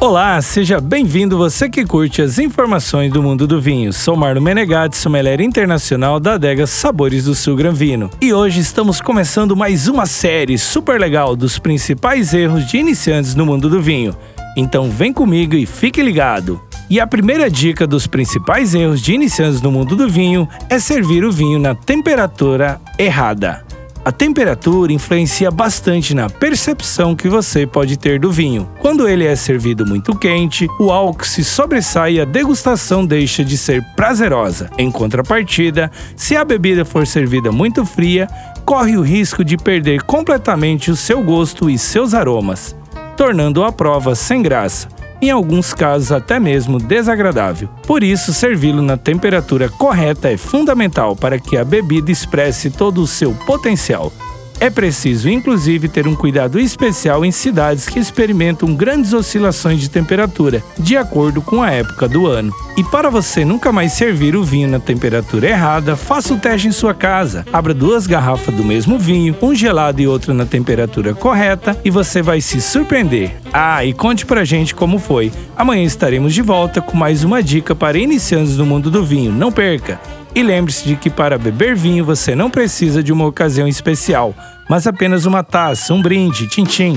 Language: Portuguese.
Olá, seja bem-vindo você que curte as informações do mundo do vinho. Sou Marlon Menegatti, sommelier internacional da adega Sabores do Sul Gran Vino. E hoje estamos começando mais uma série super legal dos principais erros de iniciantes no mundo do vinho. Então vem comigo e fique ligado. E a primeira dica dos principais erros de iniciantes no mundo do vinho é servir o vinho na temperatura errada. A temperatura influencia bastante na percepção que você pode ter do vinho. Quando ele é servido muito quente, o álcool se sobressai e a degustação deixa de ser prazerosa. Em contrapartida, se a bebida for servida muito fria, corre o risco de perder completamente o seu gosto e seus aromas, tornando a prova sem graça em alguns casos até mesmo desagradável. Por isso, servi-lo na temperatura correta é fundamental para que a bebida expresse todo o seu potencial. É preciso, inclusive, ter um cuidado especial em cidades que experimentam grandes oscilações de temperatura, de acordo com a época do ano. E para você nunca mais servir o vinho na temperatura errada, faça o teste em sua casa. Abra duas garrafas do mesmo vinho, um gelado e outro na temperatura correta, e você vai se surpreender. Ah, e conte pra gente como foi. Amanhã estaremos de volta com mais uma dica para iniciantes no mundo do vinho. Não perca! E lembre-se de que para beber vinho você não precisa de uma ocasião especial, mas apenas uma taça, um brinde, tchim-tchim